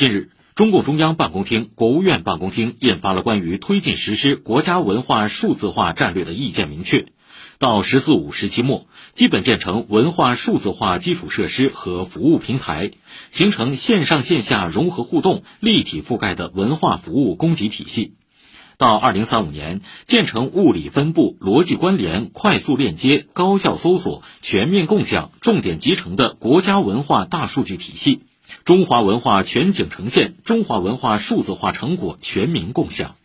近日，中共中央办公厅、国务院办公厅印发了关于推进实施国家文化数字化战略的意见明确，到“十四五”时期末，基本建成文化数字化基础设施和服务平台，形成线上线下融合互动、立体覆盖的文化服务供给体系。到二零三五年，建成物理分布、逻辑关联、快速链接、高效搜索、全面共享、重点集成的国家文化大数据体系。中华文化全景呈现，中华文化数字化成果全民共享。